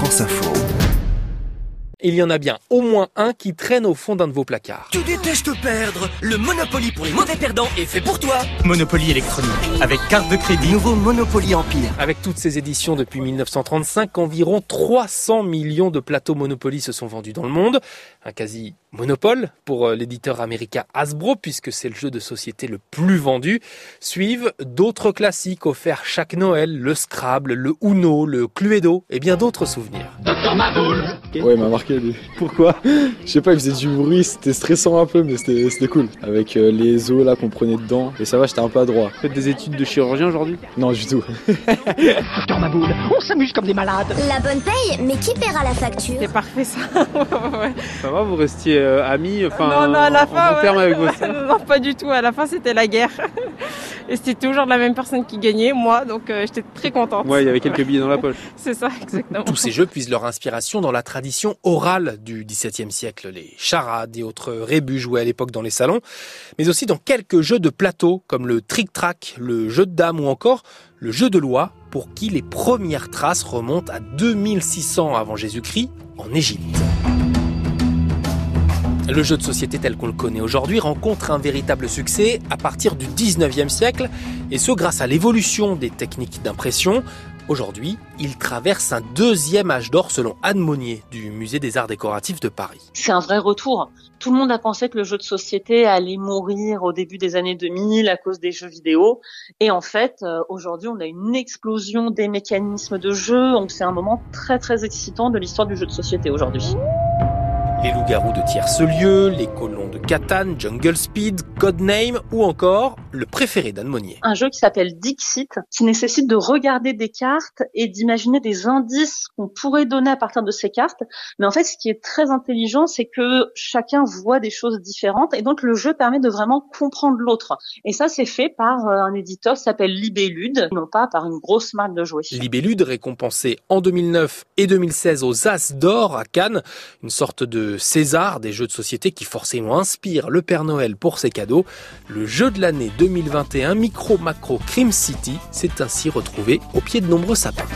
France Info. Il y en a bien au moins un qui traîne au fond d'un de vos placards. Tu détestes perdre Le Monopoly pour les mauvais perdants est fait pour toi Monopoly électronique, avec carte de crédit. Nouveau Monopoly Empire. Avec toutes ces éditions depuis 1935, environ 300 millions de plateaux Monopoly se sont vendus dans le monde. Un quasi monopole pour euh, l'éditeur américain Hasbro, puisque c'est le jeu de société le plus vendu. Suivent d'autres classiques offerts chaque Noël, le Scrabble, le Uno, le Cluedo et bien d'autres souvenirs. Il m'a marqué Pourquoi? Je sais pas, il faisait du bruit, c'était stressant un peu, mais c'était cool. Avec euh, les os là qu'on prenait dedans. Et ça va, j'étais un peu adroit. Faites des études de chirurgien aujourd'hui? Non, du tout. Docteur Maboule, on s'amuse comme des malades La bonne paye, mais qui paiera la facture? C'est parfait ça. Ouais. Ça va, vous restiez euh, amis, enfin, non, non, à la en fin, bon ouais. terme avec vos sœurs? Non, pas du tout. À la fin, c'était la guerre. Et c'était toujours la même personne qui gagnait, moi, donc euh, j'étais très contente. Ouais, il y avait quelques billets dans la poche. C'est ça, exactement. Tous ces jeux puisent leur inspiration dans la tradition orale du XVIIe siècle, les charades et autres rébus joués à l'époque dans les salons, mais aussi dans quelques jeux de plateau comme le trick-track, le jeu de dames ou encore le jeu de loi, pour qui les premières traces remontent à 2600 avant Jésus-Christ en Égypte. Le jeu de société tel qu'on le connaît aujourd'hui rencontre un véritable succès à partir du 19e siècle, et ce grâce à l'évolution des techniques d'impression. Aujourd'hui, il traverse un deuxième âge d'or selon Anne Monnier du Musée des Arts Décoratifs de Paris. c'est un vrai retour. Tout le monde a pensé que le jeu de société allait mourir au début des années 2000 à cause des jeux vidéo. Et en fait, euh, aujourd'hui, on a une explosion des mécanismes de jeu. Donc c'est un moment très très excitant de l'histoire du jeu de société aujourd'hui. Les loups-garous de tiers-lieu, les colons de Catane, Jungle Speed, Codename ou encore le préféré d'Anne Monnier. Un jeu qui s'appelle Dixit, qui nécessite de regarder des cartes et d'imaginer des indices qu'on pourrait donner à partir de ces cartes. Mais en fait, ce qui est très intelligent, c'est que chacun voit des choses différentes et donc le jeu permet de vraiment comprendre l'autre. Et ça, c'est fait par euh, un éditeur qui s'appelle Libellude, non pas par une grosse marque de jouets. Libellude récompensé en 2009 et 2016 aux As d'or à Cannes, une sorte de César des jeux de société qui forcément inspire le Père Noël pour ses cadeaux. Le jeu de l'année 2021 Micro Macro Crime City s'est ainsi retrouvé au pied de nombreux sapins.